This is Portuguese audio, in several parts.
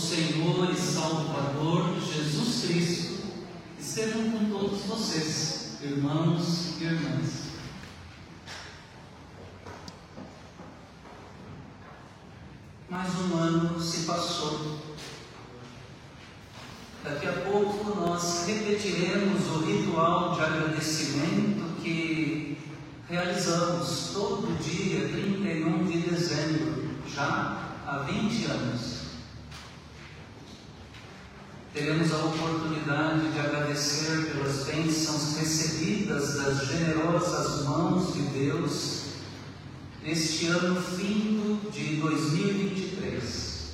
Senhor e Salvador Jesus Cristo estejam com todos vocês, irmãos e irmãs. Mais um ano se passou. Daqui a pouco nós repetiremos o ritual de agradecimento que realizamos todo dia 31 de dezembro, já há 20 anos. Teremos a oportunidade de agradecer pelas bênçãos recebidas das generosas mãos de Deus neste ano findo de 2023.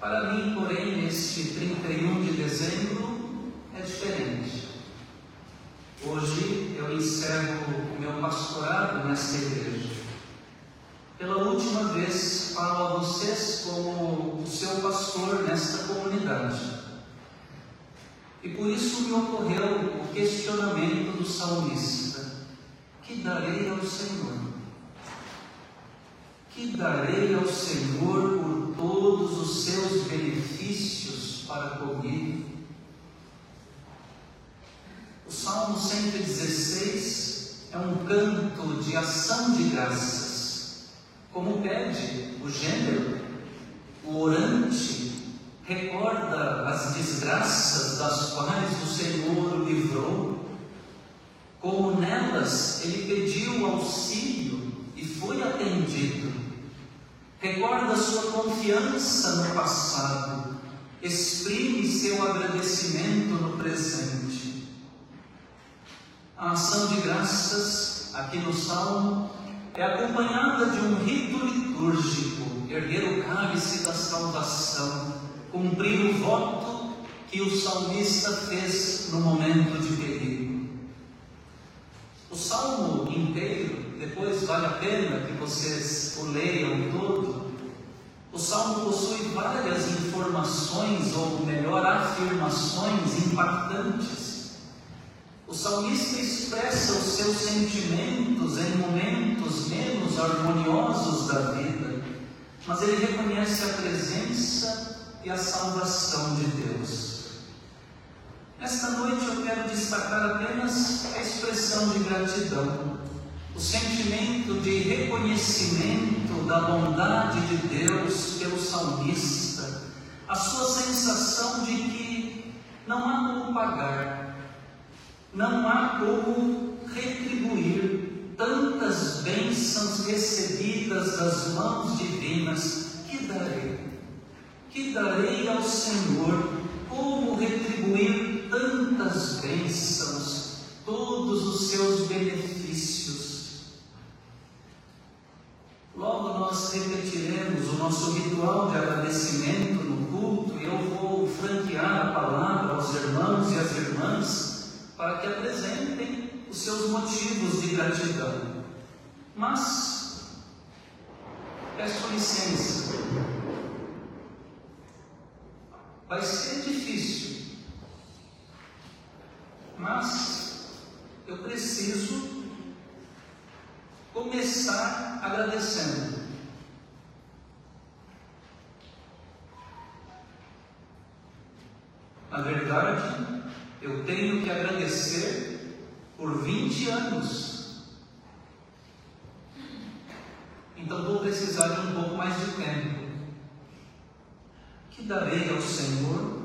Para mim, porém, este 31 de dezembro é diferente. Hoje eu encerro o meu pastorado nesta igreja. Pela última vez falo a vocês como pastor nesta comunidade. E por isso me ocorreu o questionamento do salmista: Que darei ao Senhor? Que darei ao Senhor por todos os seus benefícios para comigo? O Salmo 116 é um canto de ação de graças, como pede o gênero, orante recorda as desgraças das quais o Senhor o livrou, como nelas ele pediu auxílio e foi atendido. Recorda sua confiança no passado, exprime seu agradecimento no presente. A ação de graças, aqui no Salmo, é acompanhada de um rito litúrgico, erguer o cálice da salvação, cumprir o voto que o salmista fez no momento de perigo. O salmo inteiro, depois vale a pena que vocês o leiam todo. O salmo possui várias informações, ou melhor, afirmações impactantes. O salmista expressa os seus sentimentos em momentos mas ele reconhece a presença e a salvação de Deus. Nesta noite eu quero destacar apenas a expressão de gratidão, o sentimento de reconhecimento da bondade de Deus pelo salmista, a sua sensação de que não há como pagar, não há como retribuir tantas bênçãos recebidas das mãos divinas. Que darei? Que darei ao Senhor? Como retribuir tantas bênçãos, todos os seus benefícios? Logo nós repetiremos o nosso ritual de agradecimento no culto e eu vou franquear a palavra aos irmãos e às irmãs para que apresentem os seus motivos de gratidão. Mas, peço licença, vai ser difícil, mas eu preciso começar agradecendo. Na verdade, eu tenho que agradecer por 20 anos. Então vou precisar de um pouco mais de tempo. Que darei ao Senhor?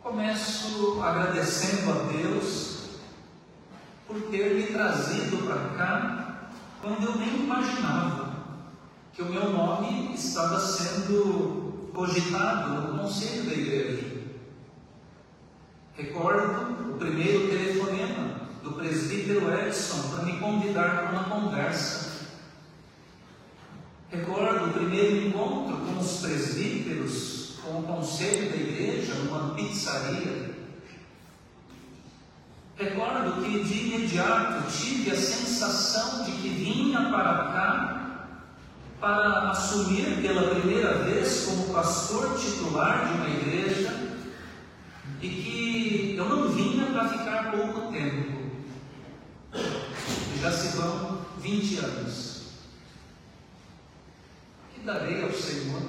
Começo agradecendo a Deus por ter me trazido para cá quando eu nem imaginava que o meu nome estava sendo cogitado no conselho da igreja. Recordo o primeiro telefonema do presbítero Edson para me convidar para uma conversa. Recordo o primeiro encontro com os presbíteros, com o conselho da igreja, numa pizzaria. Recordo que de imediato tive a sensação de que vinha para cá para assumir pela primeira vez como pastor titular de uma igreja e que eu não vinha para ficar pouco tempo. E já se vão 20 anos. Que darei ao Senhor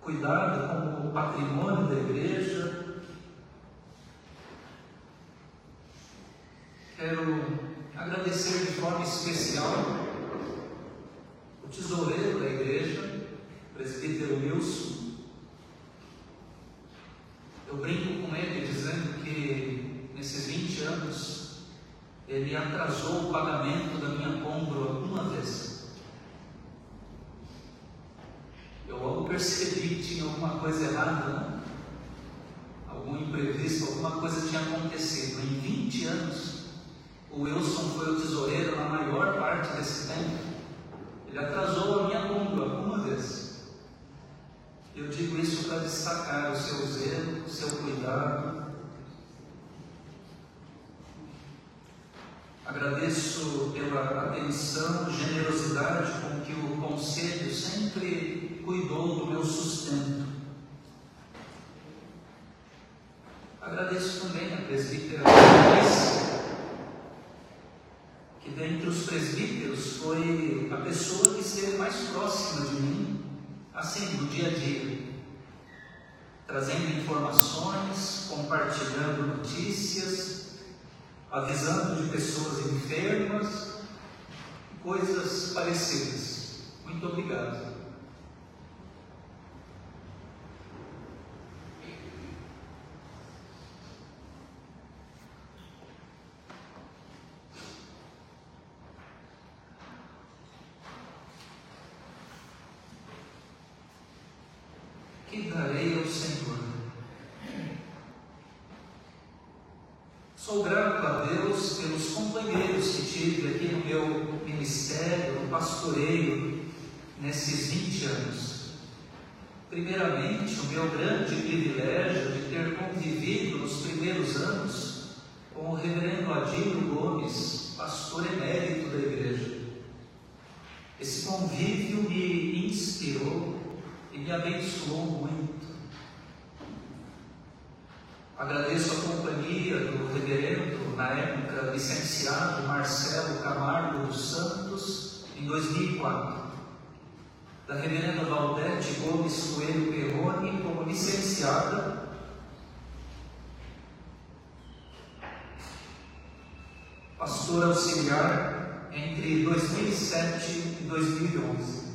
cuidado com o patrimônio da igreja. Quero agradecer de forma especial o tesoureiro da igreja, o presbítero Wilson. Eu brinco com ele dizendo que nesses 20 anos ele atrasou o pagamento da minha compra uma vez. Eu logo percebi que tinha alguma coisa errada, né? algum imprevisto, alguma coisa tinha acontecido. Em 20 anos, o Wilson foi o tesoureiro na maior parte desse tempo. Ele atrasou a minha compra uma vez. Eu digo isso para destacar o seu zelo, o seu Agradeço pela atenção, generosidade com que o conselho sempre cuidou do meu sustento. Agradeço também a presbítera que dentre os presbíteros foi a pessoa que esteve mais próxima de mim, assim, no dia a dia, trazendo informações, compartilhando notícias, avisando de pessoas enfermas, coisas parecidas. Muito obrigado. que darei ao Senhor? Sou grato a Deus pelos companheiros que tive aqui no meu ministério, no pastoreio, nesses 20 anos. Primeiramente, o meu grande privilégio de ter convivido nos primeiros anos com o reverendo Adilho Gomes, pastor emérito da igreja. Esse convívio me inspirou e me abençoou muito. Agradeço a companhia do reverendo, na época licenciado Marcelo Camargo dos Santos, em 2004. Da reverenda Valdete Gomes Coelho Perrone, como licenciada. Pastor auxiliar entre 2007 e 2011.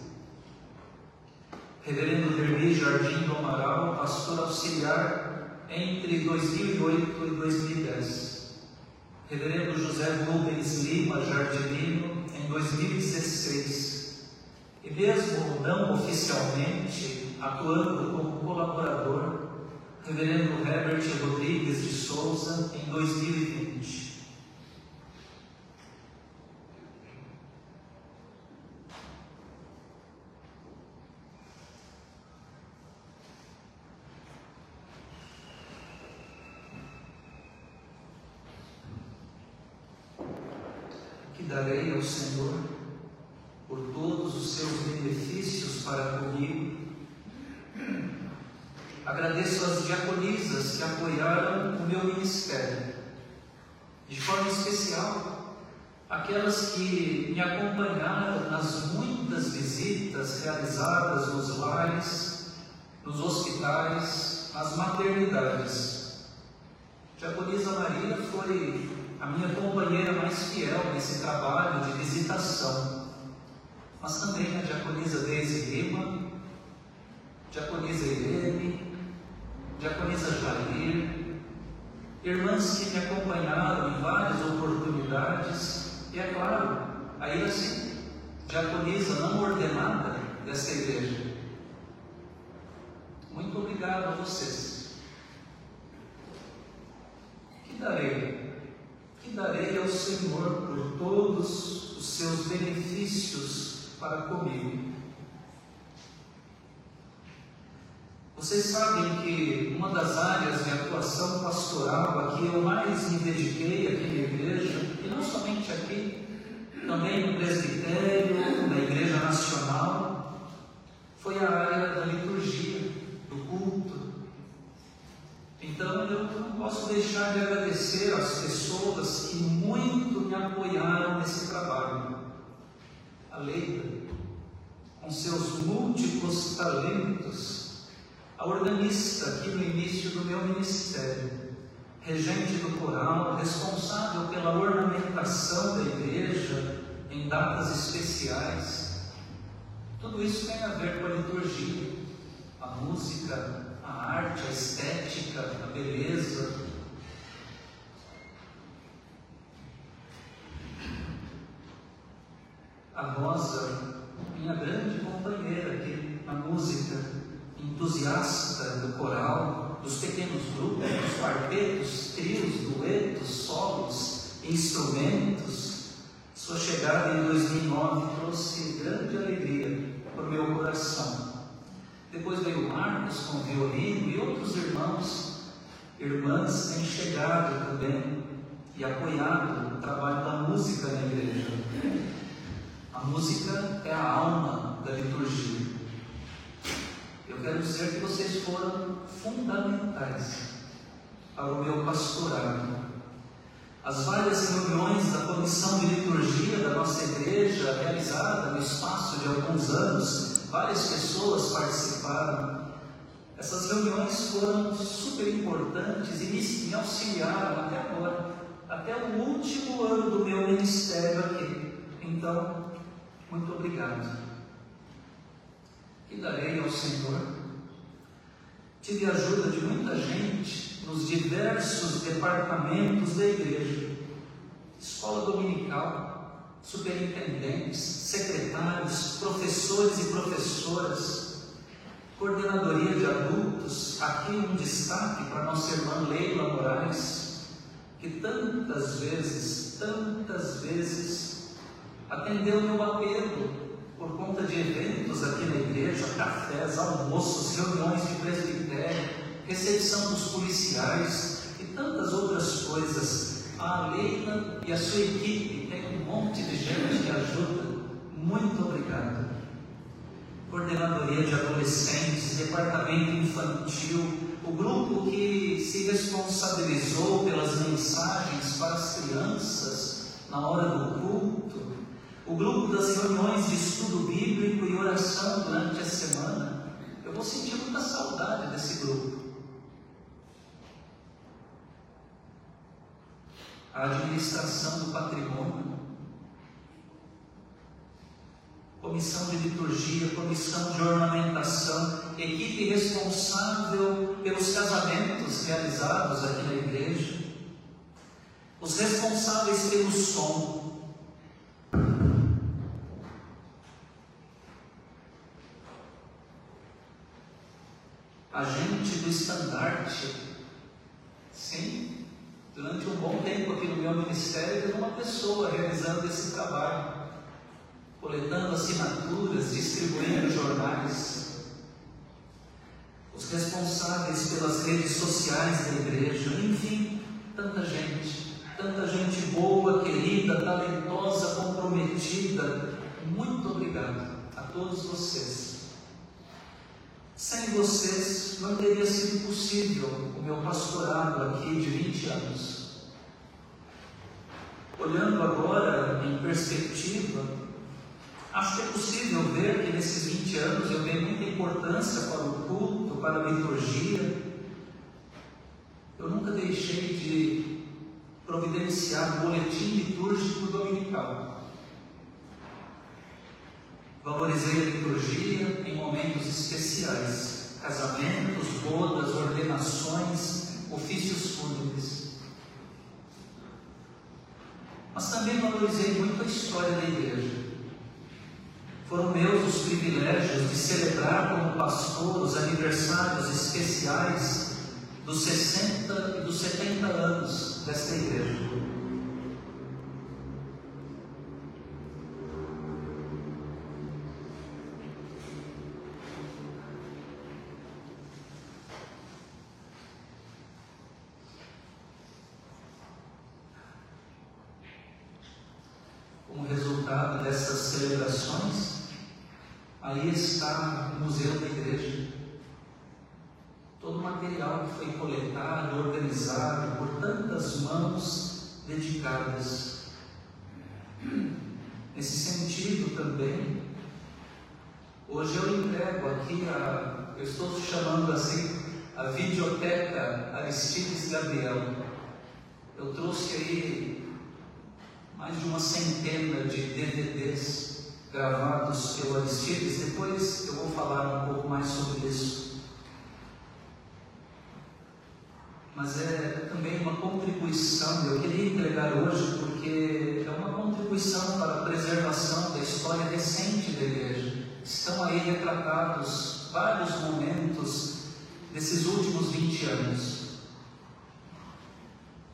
Reverendo Derli Jardim do Amaral, pastor auxiliar entre 2008 e 2010. Reverendo José Rubens Lima Jardinino, em 2016. E mesmo não oficialmente, atuando como colaborador, Reverendo Herbert Rodrigues de Souza, em 2020. Darei ao Senhor por todos os seus benefícios para comigo. Agradeço às diaconisas que apoiaram o meu ministério, de forma especial, aquelas que me acompanharam nas muitas visitas realizadas nos lares, nos hospitais, nas maternidades. Diaconisa Maria foi a minha companheira mais fiel nesse trabalho de visitação, mas também a diaconisa Deise Lima, diaconisa Irene, diaconisa Jair irmãs que me acompanharam em várias oportunidades, e é claro, aí assim, diaconisa não ordenada dessa igreja. Muito obrigado a vocês. Que darei? Senhor por todos os seus benefícios para comigo? Vocês sabem que uma das áreas de atuação pastoral a que eu mais me dediquei aqui na igreja, e não somente aqui, também no presbitério, na igreja nacional, foi a área da liturgia, do culto. Eu não posso deixar de agradecer às pessoas que muito me apoiaram nesse trabalho. A Leida, com seus múltiplos talentos, a organista aqui no início do meu ministério, regente do coral, responsável pela ornamentação da igreja em datas especiais. Tudo isso tem a ver com a liturgia, a música, a arte, a estética, a beleza. A Rosa, minha grande companheira aqui na música, entusiasta do coral, dos pequenos grupos, dos quartetos, trios, duetos, solos, instrumentos. Sua chegada em 2009 trouxe grande alegria para o meu coração. Depois veio Marcos com o violino e outros irmãos, irmãs têm chegado também e apoiado o trabalho da música na igreja. A música é a alma da liturgia. Eu quero dizer que vocês foram fundamentais para o meu pastorado. As várias reuniões da comissão de liturgia da nossa igreja, realizada no espaço de alguns anos, várias pessoas participaram. Essas reuniões foram super importantes e me auxiliaram até agora, até o último ano do meu ministério aqui. Então, muito obrigado e darei ao Senhor. Tive a ajuda de muita gente nos diversos departamentos da igreja, escola dominical, superintendentes, secretários, professores e professoras, coordenadoria de adultos, aqui um destaque para nossa irmã Leila Moraes, que tantas vezes, tantas vezes atendeu meu apelo por conta de eventos aqui na igreja, cafés, almoços, reuniões de presbitério, recepção dos policiais e tantas outras coisas. A Leila e a sua equipe monte de gente que ajuda. Muito obrigado. Coordenadoria de adolescentes, departamento infantil, o grupo que se responsabilizou pelas mensagens para as crianças na hora do culto, o grupo das reuniões de estudo bíblico e oração durante a semana, eu vou sentir muita saudade desse grupo. A administração do patrimônio, comissão de liturgia, comissão de ornamentação, equipe responsável pelos casamentos realizados aqui na igreja, os responsáveis pelo som, agente do estandarte. Sim, durante um bom tempo aqui no meu ministério, teve uma pessoa realizando esse trabalho, coletando assinaturas, distribuindo jornais. Os responsáveis pelas redes sociais da igreja, enfim, tanta gente, tanta gente boa, querida, talentosa, comprometida. Muito obrigado a todos vocês sem vocês não teria sido possível o meu pastorado aqui de 20 anos. Olhando agora em perspectiva, Acho que é possível ver que nesses 20 anos eu dei muita importância para o culto, para a liturgia. Eu nunca deixei de providenciar o boletim litúrgico dominical. Valorizei a liturgia em momentos especiais, casamentos, bodas, ordenações, ofícios fúnebres. Mas também valorizei muito a história da igreja foram meus os privilégios de celebrar como pastor os aniversários especiais dos 60 e dos 70 anos desta igreja. Como resultado dessas celebrações, aí está o Museu da Igreja. Todo o material que foi coletado, organizado por tantas mãos dedicadas. Nesse sentido também, hoje eu entrego aqui a, eu estou chamando assim, a videoteca Aristides Gabriel. Eu trouxe aí mais de uma centena de DVDs gravados pelo Aristides. Depois eu vou falar um pouco mais sobre isso. Mas é também uma contribuição, eu queria entregar hoje porque é uma contribuição para a preservação da história recente da igreja. Estão aí retratados vários momentos desses últimos 20 anos.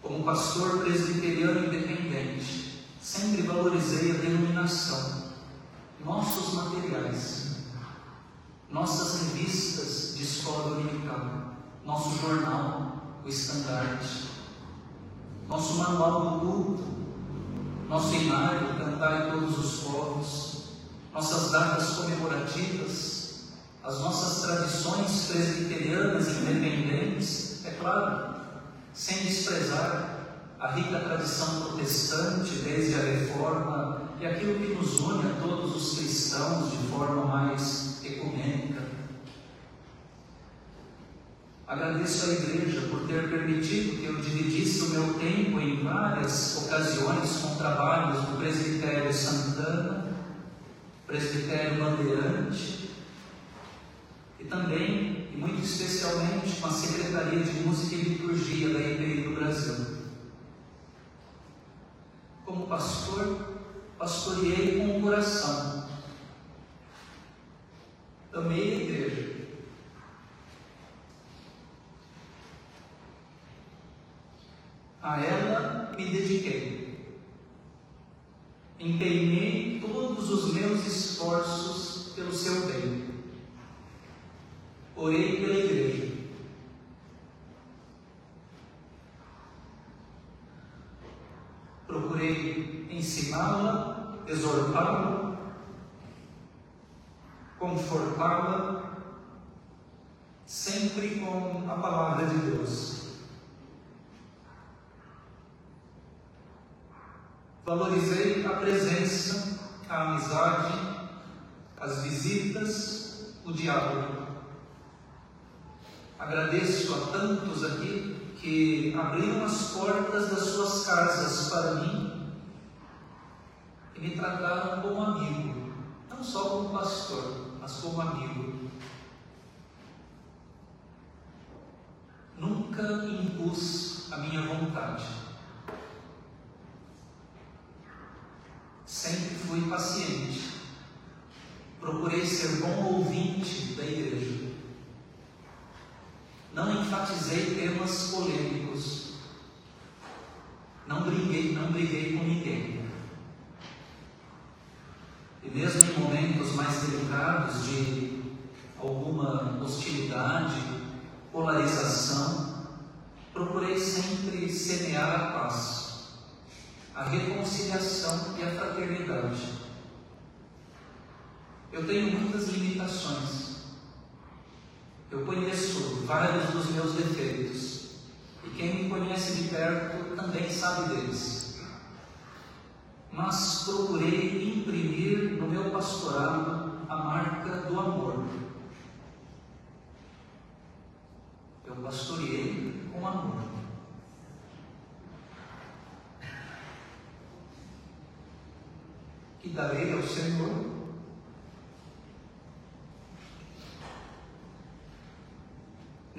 Como pastor presbiteriano independente, sempre valorizei a denominação, nossos materiais, nossas revistas de escola dominical, nosso jornal, o estandarte, nosso manual do culto, nosso inário, cantar em todos os povos, nossas datas comemorativas, as nossas tradições presbiterianas independentes, é claro, sem desprezar a rica tradição protestante desde a reforma e aquilo que nos une a todos os cristãos de forma mais ecumênica. Agradeço à igreja por ter permitido que eu dividisse o meu tempo em várias ocasiões com trabalhos do Presbitério Santana, Presbitério Bandeirante e também, e muito especialmente, com a Secretaria de Música e Liturgia da IPI do Brasil. Como pastor, pastoreei com o coração. Amei a igreja A ela me dediquei. Empenhei todos os meus esforços pelo seu bem. Orei pela igreja. Procurei ensiná-la, exortá-la, confortá-la, sempre com a palavra de Deus. Valorizei a presença, a amizade, as visitas, o diálogo. Agradeço a tantos aqui que abriram as portas das suas casas para mim e me trataram como amigo, não só como pastor, mas como amigo. Nunca impus a minha vontade. Sempre fui paciente. Procurei ser bom ouvinte da igreja. Não enfatizei temas polêmicos. Não briguei, não briguei com ninguém. E mesmo em momentos mais delicados de alguma hostilidade, polarização, procurei sempre semear a paz, a reconciliação e a fraternidade. Eu tenho muitas limitações. Eu conheço vários dos meus defeitos. E quem me conhece de perto também sabe deles. Mas procurei imprimir no meu pastorado a marca do amor. Eu pastoreei com amor. Que darei ao Senhor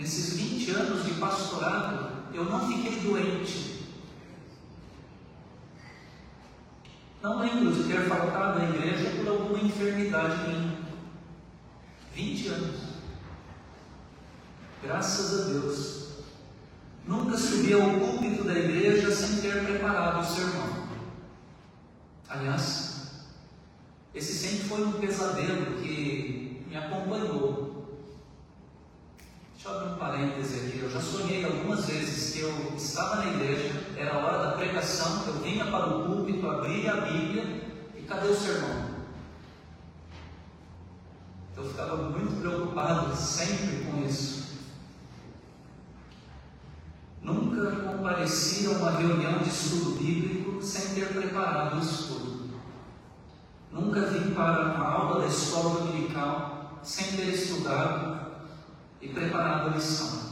Nesses 20 anos de pastorado, eu não fiquei doente. Não lembro de ter faltado à igreja por alguma enfermidade minha. 20 anos. Graças a Deus. Nunca subi ao púlpito da igreja sem ter preparado o sermão. Aliás, esse sempre foi um pesadelo que me acompanhou. Deixa eu já sonhei algumas vezes que eu estava na igreja, era a hora da pregação, eu vinha para o púlpito, abria a Bíblia e cadê o sermão? Eu ficava muito preocupado sempre com isso. Nunca compareci a uma reunião de estudo bíblico sem ter preparado o estudo. Nunca vim para uma aula da escola dominical sem ter estudado e preparado a lição.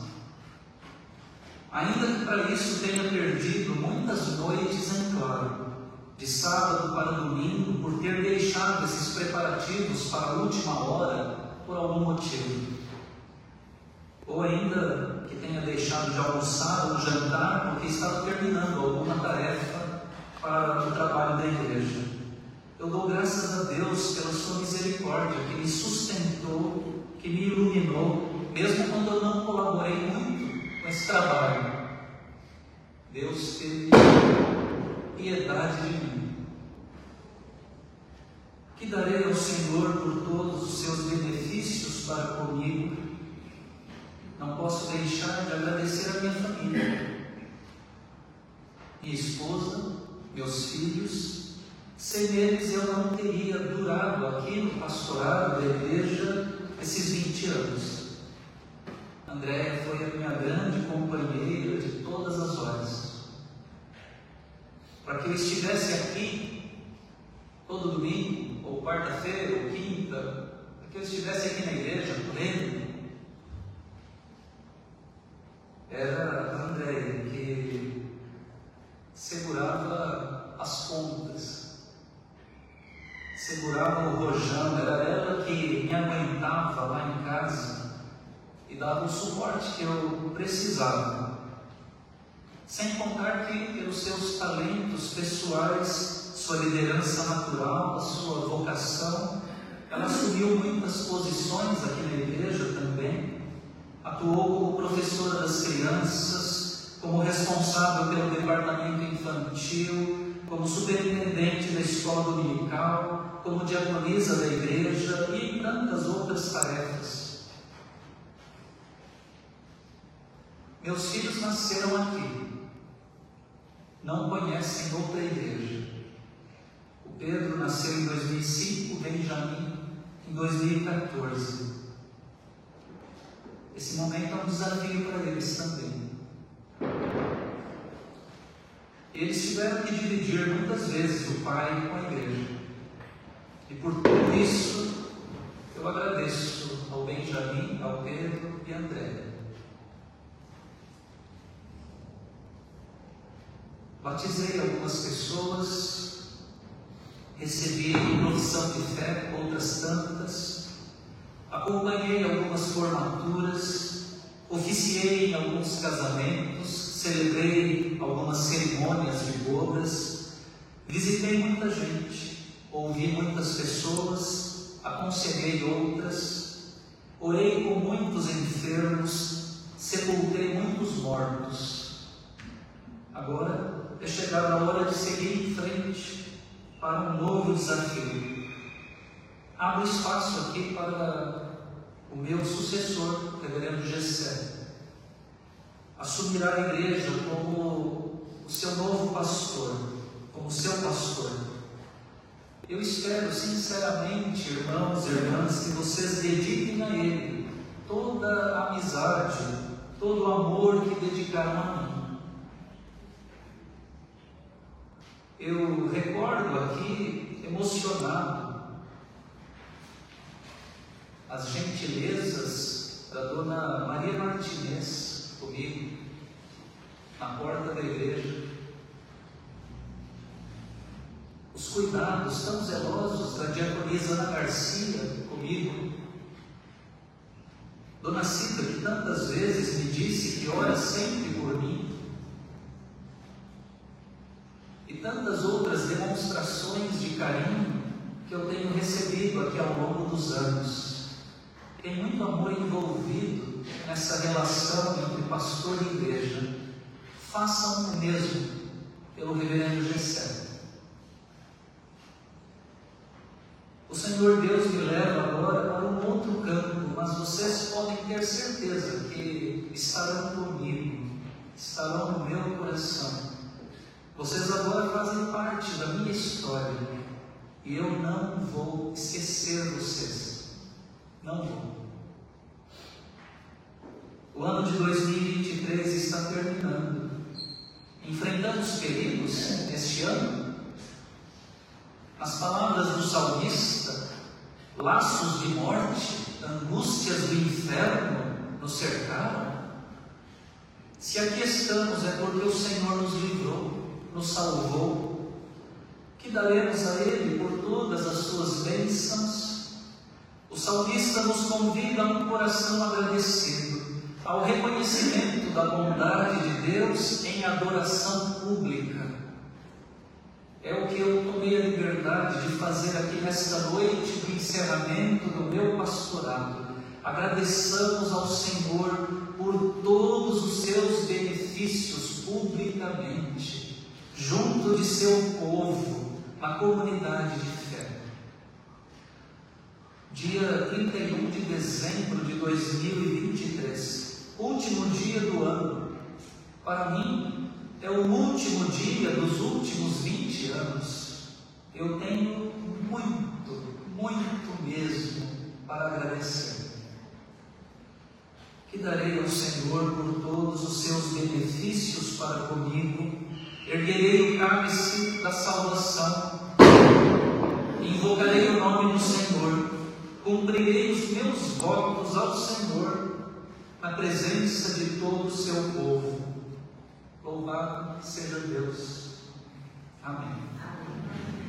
Ainda que para isso tenha perdido muitas noites em claro, de sábado para domingo, por ter deixado esses preparativos para a última hora por algum motivo. Ou ainda que tenha deixado de almoçar ou jantar porque estava terminando alguma tarefa para o trabalho da igreja. Eu dou graças a Deus pela sua misericórdia que me sustentou, que me iluminou, mesmo quando eu não colaborei muito com esse trabalho. Deus teve piedade de mim. Que darei ao Senhor por todos os seus benefícios para comigo. Não posso deixar de agradecer a minha família, minha esposa, meus filhos. Sem eles eu não teria durado aqui no pastorado da igreja esses 20 anos. Andréia foi a minha grande companheira de todas as horas para que eu estivesse aqui todo domingo, ou quarta-feira, ou quinta, para que eu estivesse aqui na igreja pleno, era a Andréia que segurava as pontas, segurava o rojão, era ela que me aguentava lá em casa e dava o suporte que eu precisava. Sem contar que, pelos seus talentos pessoais, sua liderança natural, a sua vocação, ela assumiu muitas posições aqui na igreja também. Atuou como professora das crianças, como responsável pelo departamento infantil, como superintendente da escola dominical, como diaconisa da igreja e tantas outras tarefas. Meus filhos nasceram aqui não conhecem outra igreja. Pedro nasceu em 2005, o Benjamin em 2014. Esse momento é um desafio para eles também. Eles tiveram que dividir muitas vezes o pai com a igreja. E por tudo isso, eu agradeço ao Benjamin, ao Pedro e a André. Batizei algumas pessoas, recebi profissão de fé, outras tantas, acompanhei algumas formaturas, oficiei em alguns casamentos, celebrei algumas cerimônias de bodas, visitei muita gente, ouvi muitas pessoas, aconselhei outras, orei com muitos enfermos, sepultei muitos mortos. Agora é chegada a hora de seguir em frente para um novo desafio. Abro espaço aqui para o meu sucessor, o reverendo Gessé. Assumirá a igreja como o seu novo pastor, como seu pastor. Eu espero sinceramente, irmãos e irmãs, que vocês dediquem a Ele toda a amizade, todo o amor que dedicaram a mim. Eu recordo aqui, emocionado, as gentilezas da dona Maria Martinez comigo, na porta da igreja. Os cuidados tão zelosos da diaconisa Ana Garcia comigo. Dona Cida, que tantas vezes me disse que ora sempre por mim. Demonstrações carinho que eu tenho recebido aqui ao longo dos anos. Tem muito amor envolvido nessa relação entre pastor e igreja. Façam o mesmo pelo reverendo Gessé. O Senhor Deus me leva agora para um outro campo, mas vocês podem ter certeza que estarão comigo, estarão no meu coração. Vocês agora fazem parte da minha história e eu não vou esquecer vocês. Não vou. O ano de 2023 está terminando. Enfrentamos perigos este ano. As palavras do salmista, laços de morte, angústias do inferno nos cercaram. Se aqui estamos é porque o Senhor nos livrou nos salvou, que daremos a Ele por todas as suas bênçãos. O salmista nos convida a um coração agradecido, ao reconhecimento da bondade de Deus em adoração pública. É o que eu tomei a liberdade de fazer aqui nesta noite do encerramento do meu pastorado. Agradeçamos ao Senhor por todos os seus benefícios publicamente junto de seu povo, na comunidade de fé. Dia 31 de dezembro de 2023, último dia do ano. Para mim, é o último dia dos últimos 20 anos. Eu tenho muito, muito mesmo para agradecer. Que darei ao Senhor por todos os seus benefícios para comigo erguerei o cálice da salvação, invocarei o nome do Senhor, cumprirei os meus votos ao Senhor, na presença de todo o seu povo. Louvado seja Deus. Amém. Amém.